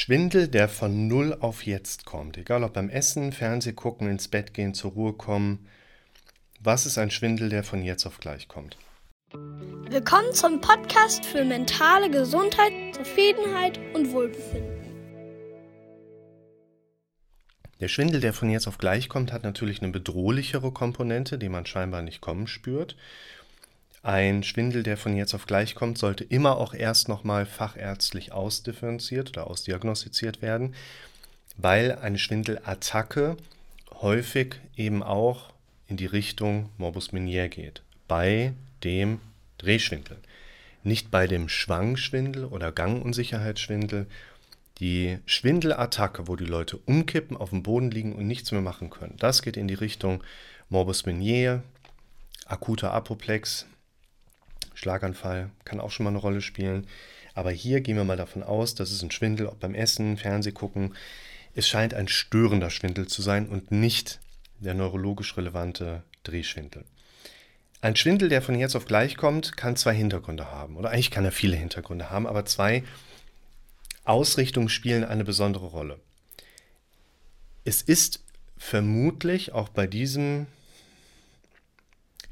Schwindel, der von null auf jetzt kommt. Egal ob beim Essen, Fernseh gucken, ins Bett gehen, zur Ruhe kommen. Was ist ein Schwindel, der von jetzt auf gleich kommt? Willkommen zum Podcast für mentale Gesundheit, Zufriedenheit und Wohlbefinden. Der Schwindel, der von jetzt auf gleich kommt, hat natürlich eine bedrohlichere Komponente, die man scheinbar nicht kommen spürt. Ein Schwindel, der von jetzt auf gleich kommt, sollte immer auch erst nochmal fachärztlich ausdifferenziert oder ausdiagnostiziert werden, weil eine Schwindelattacke häufig eben auch in die Richtung Morbus Menier geht, bei dem Drehschwindel. Nicht bei dem Schwangschwindel oder Gangunsicherheitsschwindel. Die Schwindelattacke, wo die Leute umkippen, auf dem Boden liegen und nichts mehr machen können, das geht in die Richtung Morbus Menier, akuter Apoplex, Schlaganfall kann auch schon mal eine Rolle spielen. Aber hier gehen wir mal davon aus, dass es ein Schwindel, ob beim Essen, Fernseh gucken, es scheint ein störender Schwindel zu sein und nicht der neurologisch relevante Drehschwindel. Ein Schwindel, der von jetzt auf gleich kommt, kann zwei Hintergründe haben. Oder eigentlich kann er viele Hintergründe haben, aber zwei Ausrichtungen spielen eine besondere Rolle. Es ist vermutlich auch bei diesem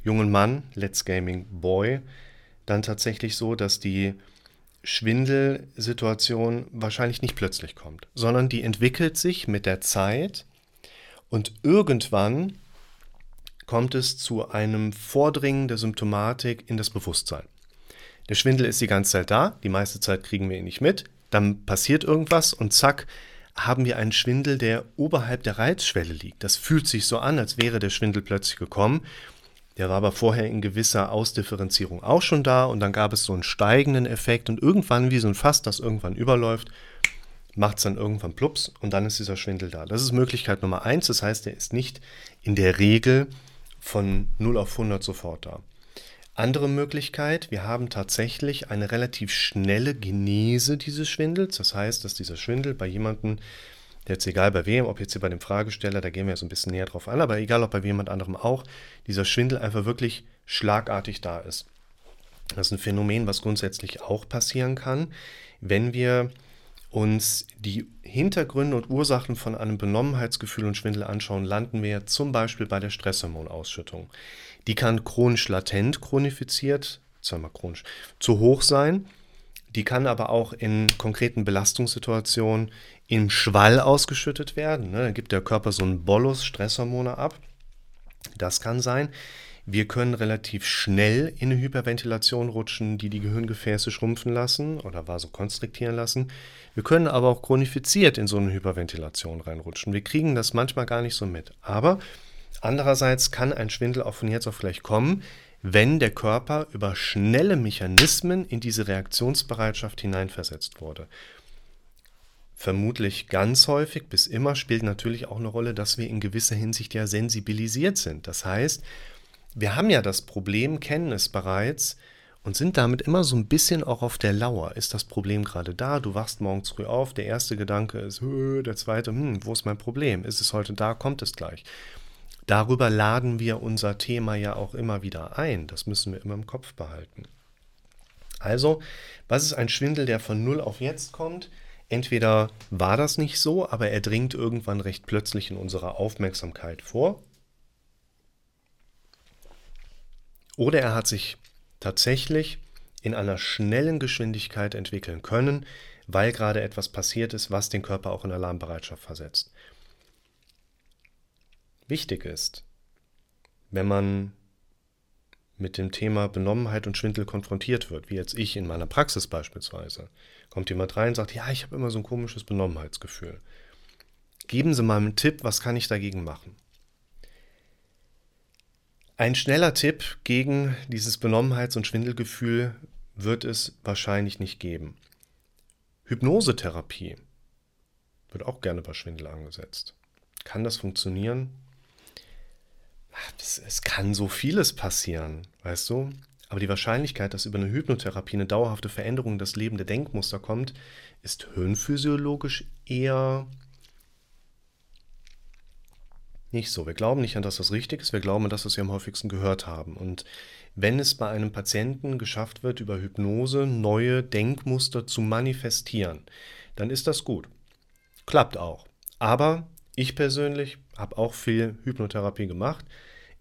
jungen Mann, Let's Gaming Boy, dann tatsächlich so, dass die Schwindelsituation wahrscheinlich nicht plötzlich kommt, sondern die entwickelt sich mit der Zeit und irgendwann kommt es zu einem Vordringen der Symptomatik in das Bewusstsein. Der Schwindel ist die ganze Zeit da, die meiste Zeit kriegen wir ihn nicht mit, dann passiert irgendwas und zack, haben wir einen Schwindel, der oberhalb der Reizschwelle liegt. Das fühlt sich so an, als wäre der Schwindel plötzlich gekommen der war aber vorher in gewisser Ausdifferenzierung auch schon da und dann gab es so einen steigenden Effekt und irgendwann, wie so ein Fass, das irgendwann überläuft, macht es dann irgendwann plups und dann ist dieser Schwindel da. Das ist Möglichkeit Nummer eins, das heißt, er ist nicht in der Regel von 0 auf 100 sofort da. Andere Möglichkeit, wir haben tatsächlich eine relativ schnelle Genese dieses Schwindels, das heißt, dass dieser Schwindel bei jemandem jetzt egal bei wem, ob jetzt hier bei dem Fragesteller, da gehen wir so ein bisschen näher drauf an, aber egal ob bei jemand anderem auch, dieser Schwindel einfach wirklich schlagartig da ist. Das ist ein Phänomen, was grundsätzlich auch passieren kann, wenn wir uns die Hintergründe und Ursachen von einem Benommenheitsgefühl und Schwindel anschauen, landen wir zum Beispiel bei der Stresshormonausschüttung. Die kann chronisch latent chronifiziert, zweimal chronisch, zu hoch sein die kann aber auch in konkreten Belastungssituationen im Schwall ausgeschüttet werden. Ne? Dann gibt der Körper so einen Bolus Stresshormone ab. Das kann sein. Wir können relativ schnell in eine Hyperventilation rutschen, die die Gehirngefäße schrumpfen lassen oder vasokonstriktieren lassen. Wir können aber auch chronifiziert in so eine Hyperventilation reinrutschen. Wir kriegen das manchmal gar nicht so mit. Aber andererseits kann ein Schwindel auch von jetzt auf gleich kommen, wenn der Körper über schnelle Mechanismen in diese Reaktionsbereitschaft hineinversetzt wurde. Vermutlich ganz häufig bis immer spielt natürlich auch eine Rolle, dass wir in gewisser Hinsicht ja sensibilisiert sind. Das heißt, wir haben ja das Problem, kennen es bereits und sind damit immer so ein bisschen auch auf der Lauer. Ist das Problem gerade da? Du wachst morgens früh auf, der erste Gedanke ist, der zweite, hm, wo ist mein Problem? Ist es heute da? Kommt es gleich? Darüber laden wir unser Thema ja auch immer wieder ein. Das müssen wir immer im Kopf behalten. Also, was ist ein Schwindel, der von 0 auf jetzt kommt? Entweder war das nicht so, aber er dringt irgendwann recht plötzlich in unserer Aufmerksamkeit vor. Oder er hat sich tatsächlich in einer schnellen Geschwindigkeit entwickeln können, weil gerade etwas passiert ist, was den Körper auch in Alarmbereitschaft versetzt wichtig ist, wenn man mit dem Thema Benommenheit und Schwindel konfrontiert wird, wie jetzt ich in meiner Praxis beispielsweise. Kommt jemand rein und sagt, ja, ich habe immer so ein komisches Benommenheitsgefühl. Geben Sie mal einen Tipp, was kann ich dagegen machen? Ein schneller Tipp gegen dieses Benommenheits- und Schwindelgefühl wird es wahrscheinlich nicht geben. Hypnosetherapie wird auch gerne bei Schwindel angesetzt. Kann das funktionieren? Es kann so vieles passieren, weißt du? Aber die Wahrscheinlichkeit, dass über eine Hypnotherapie eine dauerhafte Veränderung in das lebende Denkmuster kommt, ist hirnphysiologisch eher nicht so. Wir glauben nicht an, dass das richtig ist, wir glauben an das, was wir am häufigsten gehört haben. Und wenn es bei einem Patienten geschafft wird, über Hypnose neue Denkmuster zu manifestieren, dann ist das gut. Klappt auch. Aber ich persönlich habe auch viel Hypnotherapie gemacht.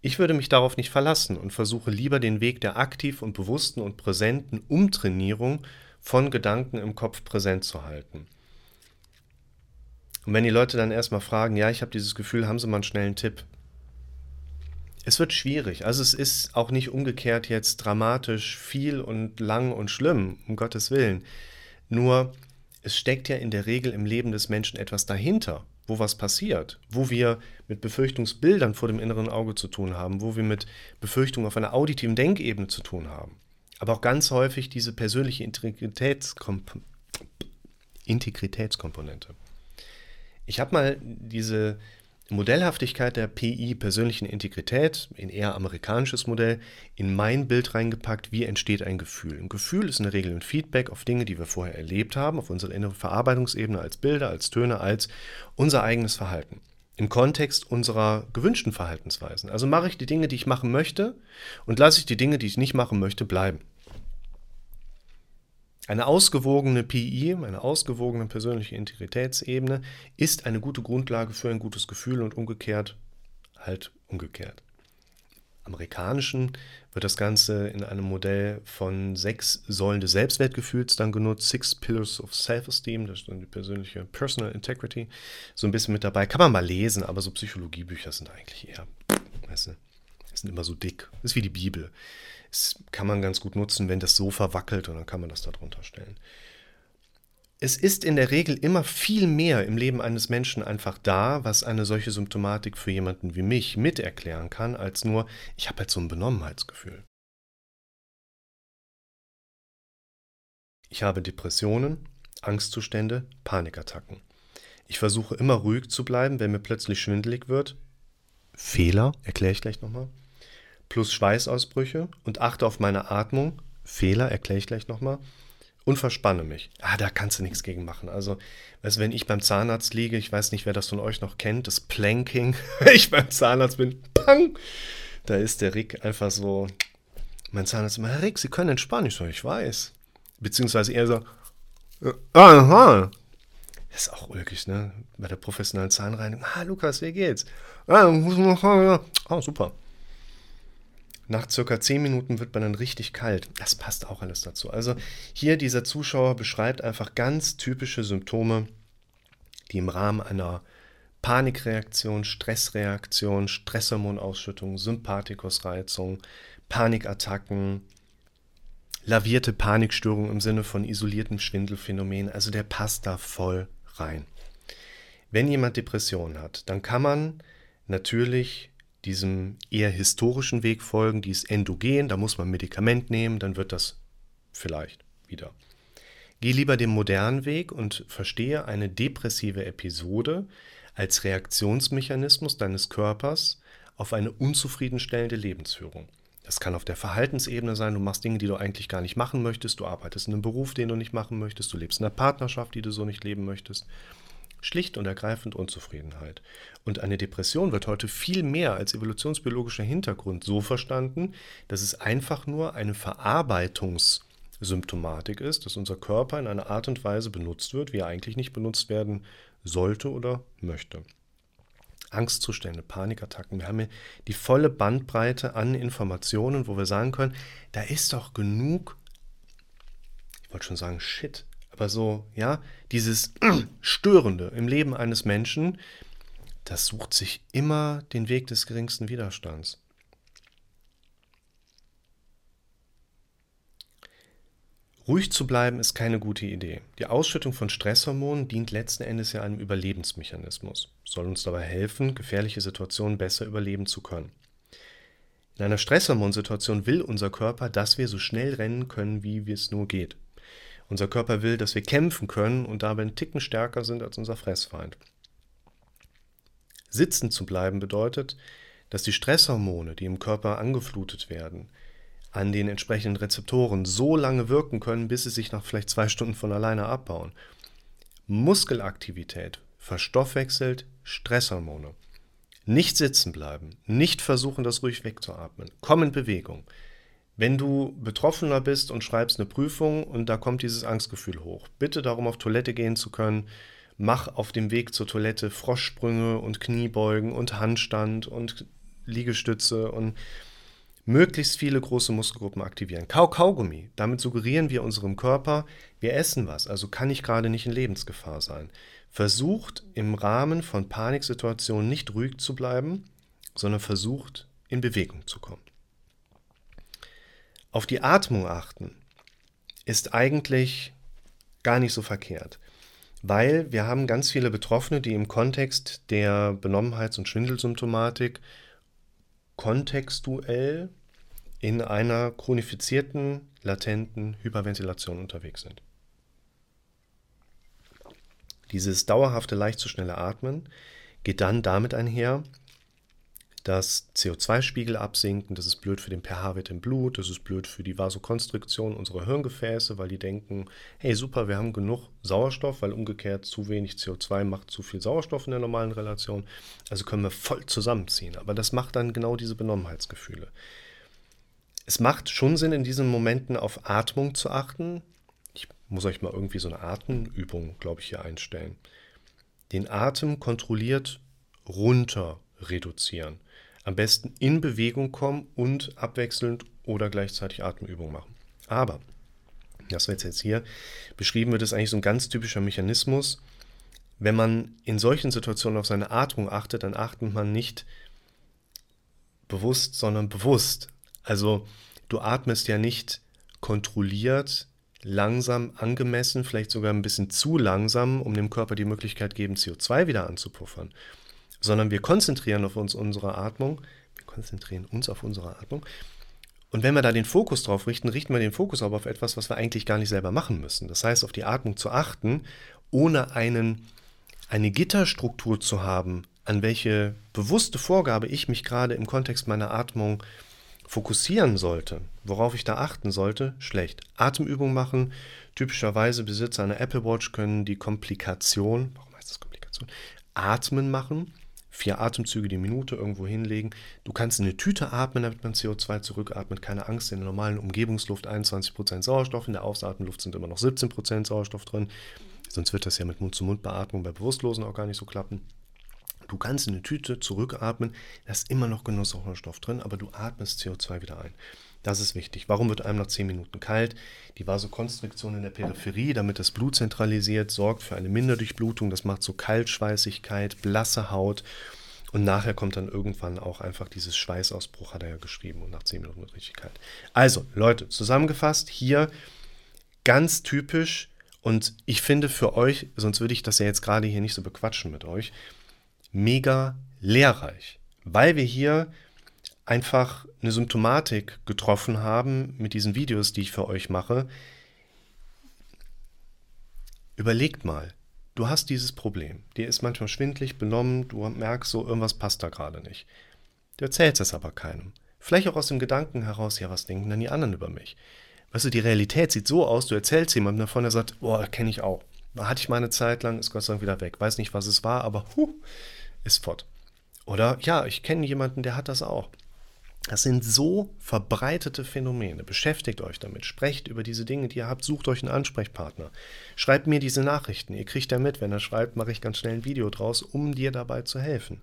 Ich würde mich darauf nicht verlassen und versuche lieber den Weg der aktiv und bewussten und präsenten Umtrainierung von Gedanken im Kopf präsent zu halten. Und wenn die Leute dann erstmal fragen, ja, ich habe dieses Gefühl, haben Sie mal einen schnellen Tipp? Es wird schwierig. Also es ist auch nicht umgekehrt jetzt dramatisch viel und lang und schlimm, um Gottes Willen. Nur es steckt ja in der Regel im Leben des Menschen etwas dahinter, wo was passiert, wo wir mit Befürchtungsbildern vor dem inneren Auge zu tun haben, wo wir mit Befürchtungen auf einer auditiven Denkebene zu tun haben. Aber auch ganz häufig diese persönliche Integritätskomp Integritätskomponente. Ich habe mal diese Modellhaftigkeit der PI, persönlichen Integrität, ein eher amerikanisches Modell, in mein Bild reingepackt, wie entsteht ein Gefühl. Ein Gefühl ist in der Regel ein Feedback auf Dinge, die wir vorher erlebt haben, auf unsere innere Verarbeitungsebene als Bilder, als Töne, als unser eigenes Verhalten. Im Kontext unserer gewünschten Verhaltensweisen. Also mache ich die Dinge, die ich machen möchte und lasse ich die Dinge, die ich nicht machen möchte, bleiben. Eine ausgewogene PI, eine ausgewogene persönliche Integritätsebene, ist eine gute Grundlage für ein gutes Gefühl und umgekehrt halt umgekehrt. Amerikanischen wird das Ganze in einem Modell von sechs Säulen des Selbstwertgefühls dann genutzt, Six Pillars of Self-Esteem, das ist dann die persönliche Personal Integrity, so ein bisschen mit dabei. Kann man mal lesen, aber so Psychologiebücher sind eigentlich eher, weißt du, sind immer so dick. Ist wie die Bibel. Das kann man ganz gut nutzen, wenn das Sofa wackelt und dann kann man das da drunter stellen. Es ist in der Regel immer viel mehr im Leben eines Menschen einfach da, was eine solche Symptomatik für jemanden wie mich mit erklären kann, als nur, ich habe halt so ein Benommenheitsgefühl. Ich habe Depressionen, Angstzustände, Panikattacken. Ich versuche immer ruhig zu bleiben, wenn mir plötzlich schwindelig wird. Fehler, erkläre ich gleich nochmal plus Schweißausbrüche und achte auf meine Atmung. Fehler, erkläre ich gleich nochmal. Und verspanne mich. Ah, da kannst du nichts gegen machen. Also, weißt, wenn ich beim Zahnarzt liege, ich weiß nicht, wer das von euch noch kennt, das Planking, wenn ich beim Zahnarzt bin, pang, da ist der Rick einfach so, mein Zahnarzt immer, Herr Rick, Sie können entspannen. Ich so, ich weiß. Beziehungsweise eher so, äh, aha. Das ist auch ulkig, ne? Bei der professionellen Zahnreinigung. Ah, Lukas, wie geht's? Ah, oh, super. Nach circa 10 Minuten wird man dann richtig kalt. Das passt auch alles dazu. Also hier dieser Zuschauer beschreibt einfach ganz typische Symptome, die im Rahmen einer Panikreaktion, Stressreaktion, Stresshormonausschüttung, Sympathikusreizung, Panikattacken, lavierte Panikstörung im Sinne von isoliertem Schwindelphänomen, also der passt da voll rein. Wenn jemand Depressionen hat, dann kann man natürlich diesem eher historischen Weg folgen, die ist endogen, da muss man Medikament nehmen, dann wird das vielleicht wieder. Geh lieber den modernen Weg und verstehe eine depressive Episode als Reaktionsmechanismus deines Körpers auf eine unzufriedenstellende Lebensführung. Das kann auf der Verhaltensebene sein, du machst Dinge, die du eigentlich gar nicht machen möchtest, du arbeitest in einem Beruf, den du nicht machen möchtest, du lebst in einer Partnerschaft, die du so nicht leben möchtest. Schlicht und ergreifend Unzufriedenheit. Und eine Depression wird heute viel mehr als evolutionsbiologischer Hintergrund so verstanden, dass es einfach nur eine Verarbeitungssymptomatik ist, dass unser Körper in einer Art und Weise benutzt wird, wie er eigentlich nicht benutzt werden sollte oder möchte. Angstzustände, Panikattacken. Wir haben hier die volle Bandbreite an Informationen, wo wir sagen können, da ist doch genug, ich wollte schon sagen, Shit, aber so, ja, dieses Störende im Leben eines Menschen, das sucht sich immer den Weg des geringsten Widerstands. Ruhig zu bleiben ist keine gute Idee. Die Ausschüttung von Stresshormonen dient letzten Endes ja einem Überlebensmechanismus, soll uns dabei helfen, gefährliche Situationen besser überleben zu können. In einer Stresshormonsituation will unser Körper, dass wir so schnell rennen können, wie es nur geht. Unser Körper will, dass wir kämpfen können und dabei einen Ticken stärker sind als unser Fressfeind. Sitzen zu bleiben bedeutet, dass die Stresshormone, die im Körper angeflutet werden, an den entsprechenden Rezeptoren so lange wirken können, bis sie sich nach vielleicht zwei Stunden von alleine abbauen. Muskelaktivität verstoffwechselt Stresshormone. Nicht sitzen bleiben, nicht versuchen, das ruhig wegzuatmen. Komm in Bewegung. Wenn du Betroffener bist und schreibst eine Prüfung und da kommt dieses Angstgefühl hoch, bitte darum, auf Toilette gehen zu können, mach auf dem Weg zur Toilette Froschsprünge und Kniebeugen und Handstand und Liegestütze und möglichst viele große Muskelgruppen aktivieren. Kau Kaugummi, damit suggerieren wir unserem Körper, wir essen was, also kann ich gerade nicht in Lebensgefahr sein. Versucht im Rahmen von Paniksituationen nicht ruhig zu bleiben, sondern versucht in Bewegung zu kommen. Auf die Atmung achten ist eigentlich gar nicht so verkehrt, weil wir haben ganz viele Betroffene, die im Kontext der Benommenheits- und Schwindelsymptomatik kontextuell in einer chronifizierten, latenten Hyperventilation unterwegs sind. Dieses dauerhafte, leicht zu schnelle Atmen geht dann damit einher, dass CO2-Spiegel absinken. Das ist blöd für den pH-Wert im Blut, das ist blöd für die Vasokonstriktion unserer Hirngefäße, weil die denken, hey super, wir haben genug Sauerstoff, weil umgekehrt zu wenig CO2 macht zu viel Sauerstoff in der normalen Relation. Also können wir voll zusammenziehen. Aber das macht dann genau diese Benommenheitsgefühle. Es macht schon Sinn, in diesen Momenten auf Atmung zu achten. Ich muss euch mal irgendwie so eine Atemübung, glaube ich, hier einstellen. Den Atem kontrolliert runter reduzieren. Am besten in Bewegung kommen und abwechselnd oder gleichzeitig Atemübungen machen. Aber, das wird jetzt hier beschrieben wird, ist eigentlich so ein ganz typischer Mechanismus. Wenn man in solchen Situationen auf seine Atmung achtet, dann achtet man nicht bewusst, sondern bewusst. Also du atmest ja nicht kontrolliert, langsam, angemessen, vielleicht sogar ein bisschen zu langsam, um dem Körper die Möglichkeit geben, CO2 wieder anzupuffern, sondern wir konzentrieren auf uns unsere Atmung, wir konzentrieren uns auf unsere Atmung. Und wenn wir da den Fokus drauf richten, richten wir den Fokus aber auf etwas, was wir eigentlich gar nicht selber machen müssen. Das heißt, auf die Atmung zu achten, ohne einen, eine Gitterstruktur zu haben, an welche bewusste Vorgabe ich mich gerade im Kontext meiner Atmung fokussieren sollte, worauf ich da achten sollte, schlecht. Atemübungen machen. Typischerweise Besitzer einer Apple Watch können die Komplikation, warum heißt das Komplikation? Atmen machen vier Atemzüge die Minute irgendwo hinlegen. Du kannst in eine Tüte atmen, damit man CO2 zurückatmet. Keine Angst, in der normalen Umgebungsluft 21% Sauerstoff, in der Ausatemluft sind immer noch 17% Sauerstoff drin. Sonst wird das ja mit Mund-zu-Mund-Beatmung bei Bewusstlosen auch gar nicht so klappen. Du kannst in eine Tüte zurückatmen, da ist immer noch genug Sauerstoff drin, aber du atmest CO2 wieder ein. Das ist wichtig. Warum wird einem nach 10 Minuten kalt? Die Vasokonstriktion in der Peripherie, damit das Blut zentralisiert, sorgt für eine Minderdurchblutung. Das macht so Kaltschweißigkeit, blasse Haut. Und nachher kommt dann irgendwann auch einfach dieses Schweißausbruch, hat er ja geschrieben. Und nach 10 Minuten wird richtig kalt. Also, Leute, zusammengefasst, hier ganz typisch. Und ich finde für euch, sonst würde ich das ja jetzt gerade hier nicht so bequatschen mit euch, mega lehrreich. Weil wir hier einfach eine Symptomatik getroffen haben mit diesen Videos, die ich für euch mache. Überlegt mal, du hast dieses Problem. Dir ist manchmal schwindlig, benommen, du merkst so, irgendwas passt da gerade nicht. Du erzählst es aber keinem. Vielleicht auch aus dem Gedanken heraus, ja, was denken dann die anderen über mich? Weißt du, die Realität sieht so aus, du erzählst jemandem davon, der sagt, boah, kenne ich auch. Hatte ich mal eine Zeit lang, ist Gott sei Dank wieder weg. Weiß nicht, was es war, aber huh, ist fort. Oder ja, ich kenne jemanden, der hat das auch. Das sind so verbreitete Phänomene. Beschäftigt euch damit, sprecht über diese Dinge, die ihr habt, sucht euch einen Ansprechpartner. Schreibt mir diese Nachrichten. Ihr kriegt ja mit, wenn er schreibt, mache ich ganz schnell ein Video draus, um dir dabei zu helfen.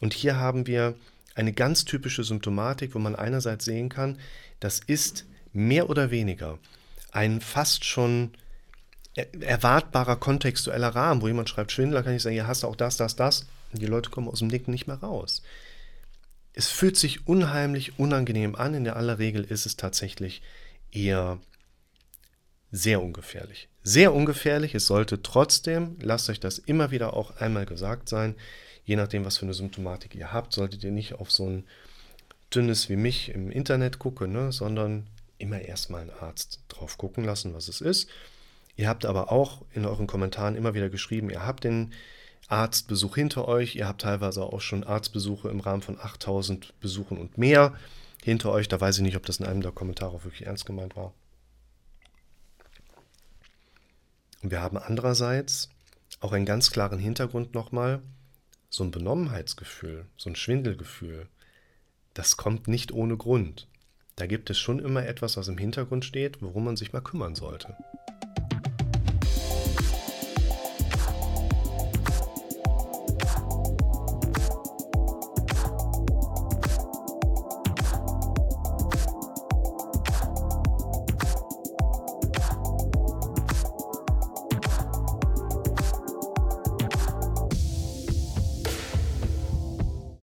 Und hier haben wir eine ganz typische Symptomatik, wo man einerseits sehen kann, das ist mehr oder weniger ein fast schon erwartbarer kontextueller Rahmen, wo jemand schreibt Schwindler, kann ich sagen, ja, hast du auch das, das, das. Und die Leute kommen aus dem Nicken nicht mehr raus es fühlt sich unheimlich unangenehm an. In der aller Regel ist es tatsächlich eher sehr ungefährlich. Sehr ungefährlich. Es sollte trotzdem, lasst euch das immer wieder auch einmal gesagt sein, je nachdem, was für eine Symptomatik ihr habt, solltet ihr nicht auf so ein dünnes wie mich im Internet gucken, ne, sondern immer erstmal einen Arzt drauf gucken lassen, was es ist. Ihr habt aber auch in euren Kommentaren immer wieder geschrieben, ihr habt den Arztbesuch hinter euch. Ihr habt teilweise auch schon Arztbesuche im Rahmen von 8000 Besuchen und mehr hinter euch. Da weiß ich nicht, ob das in einem der Kommentare auch wirklich ernst gemeint war. Und wir haben andererseits auch einen ganz klaren Hintergrund nochmal, so ein Benommenheitsgefühl, so ein Schwindelgefühl. Das kommt nicht ohne Grund. da gibt es schon immer etwas, was im Hintergrund steht, worum man sich mal kümmern sollte.